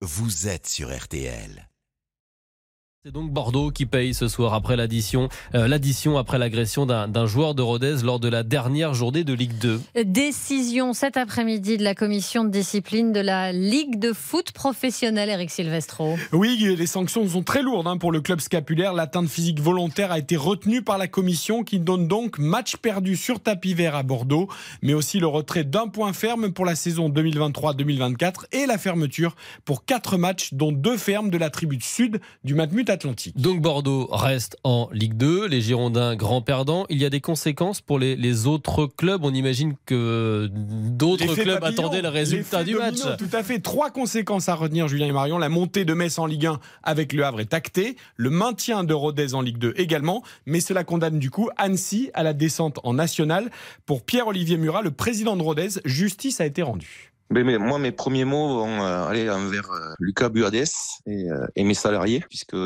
vous êtes sur RTL. C'est donc Bordeaux qui paye ce soir après l'addition, euh, l'addition après l'agression d'un joueur de Rodez lors de la dernière journée de Ligue 2. Décision cet après-midi de la commission de discipline de la Ligue de foot professionnelle, Eric Silvestro. Oui, les sanctions sont très lourdes hein, pour le club scapulaire. L'atteinte physique volontaire a été retenue par la commission qui donne donc match perdu sur tapis vert à Bordeaux, mais aussi le retrait d'un point ferme pour la saison 2023-2024 et la fermeture pour quatre matchs, dont deux fermes de la tribu sud du Matmut Donc Bordeaux reste en Ligue 2, les Girondins grands perdants. Il y a des conséquences pour les, autres clubs. On imagine que d'autres clubs attendaient le résultat du match. Tout à fait. Trois conséquences à retenir, Julien et Marion. La montée de Metz en Ligue 1 avec le Havre est actée. Le maintien de Rodez en Ligue 2 également. Mais cela condamne du coup Annecy à la descente en nationale. Pour Pierre-Olivier Murat, le président de Rodez, justice a été rendue. Mais, moi, mes premiers mots vont euh, aller envers euh, Lucas Buades et, euh, et, mes salariés, puisque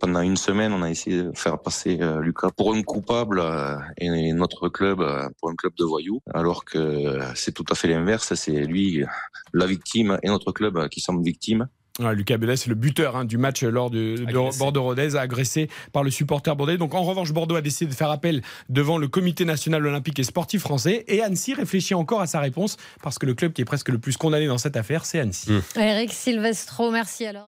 pendant une semaine, on a essayé de faire passer Lucas pour un coupable et notre club pour un club de voyous, alors que c'est tout à fait l'inverse. C'est lui la victime et notre club qui sommes victimes. Lucas Bellet, c'est le buteur hein, du match lors de, Bordeaux-Rodez, agressé par le supporter bordelais. Donc en revanche, Bordeaux a décidé de faire appel devant le Comité national olympique et sportif français. Et Annecy réfléchit encore à sa réponse parce que le club qui est presque le plus condamné dans cette affaire, c'est Annecy. Mmh. Eric Silvestro, merci alors.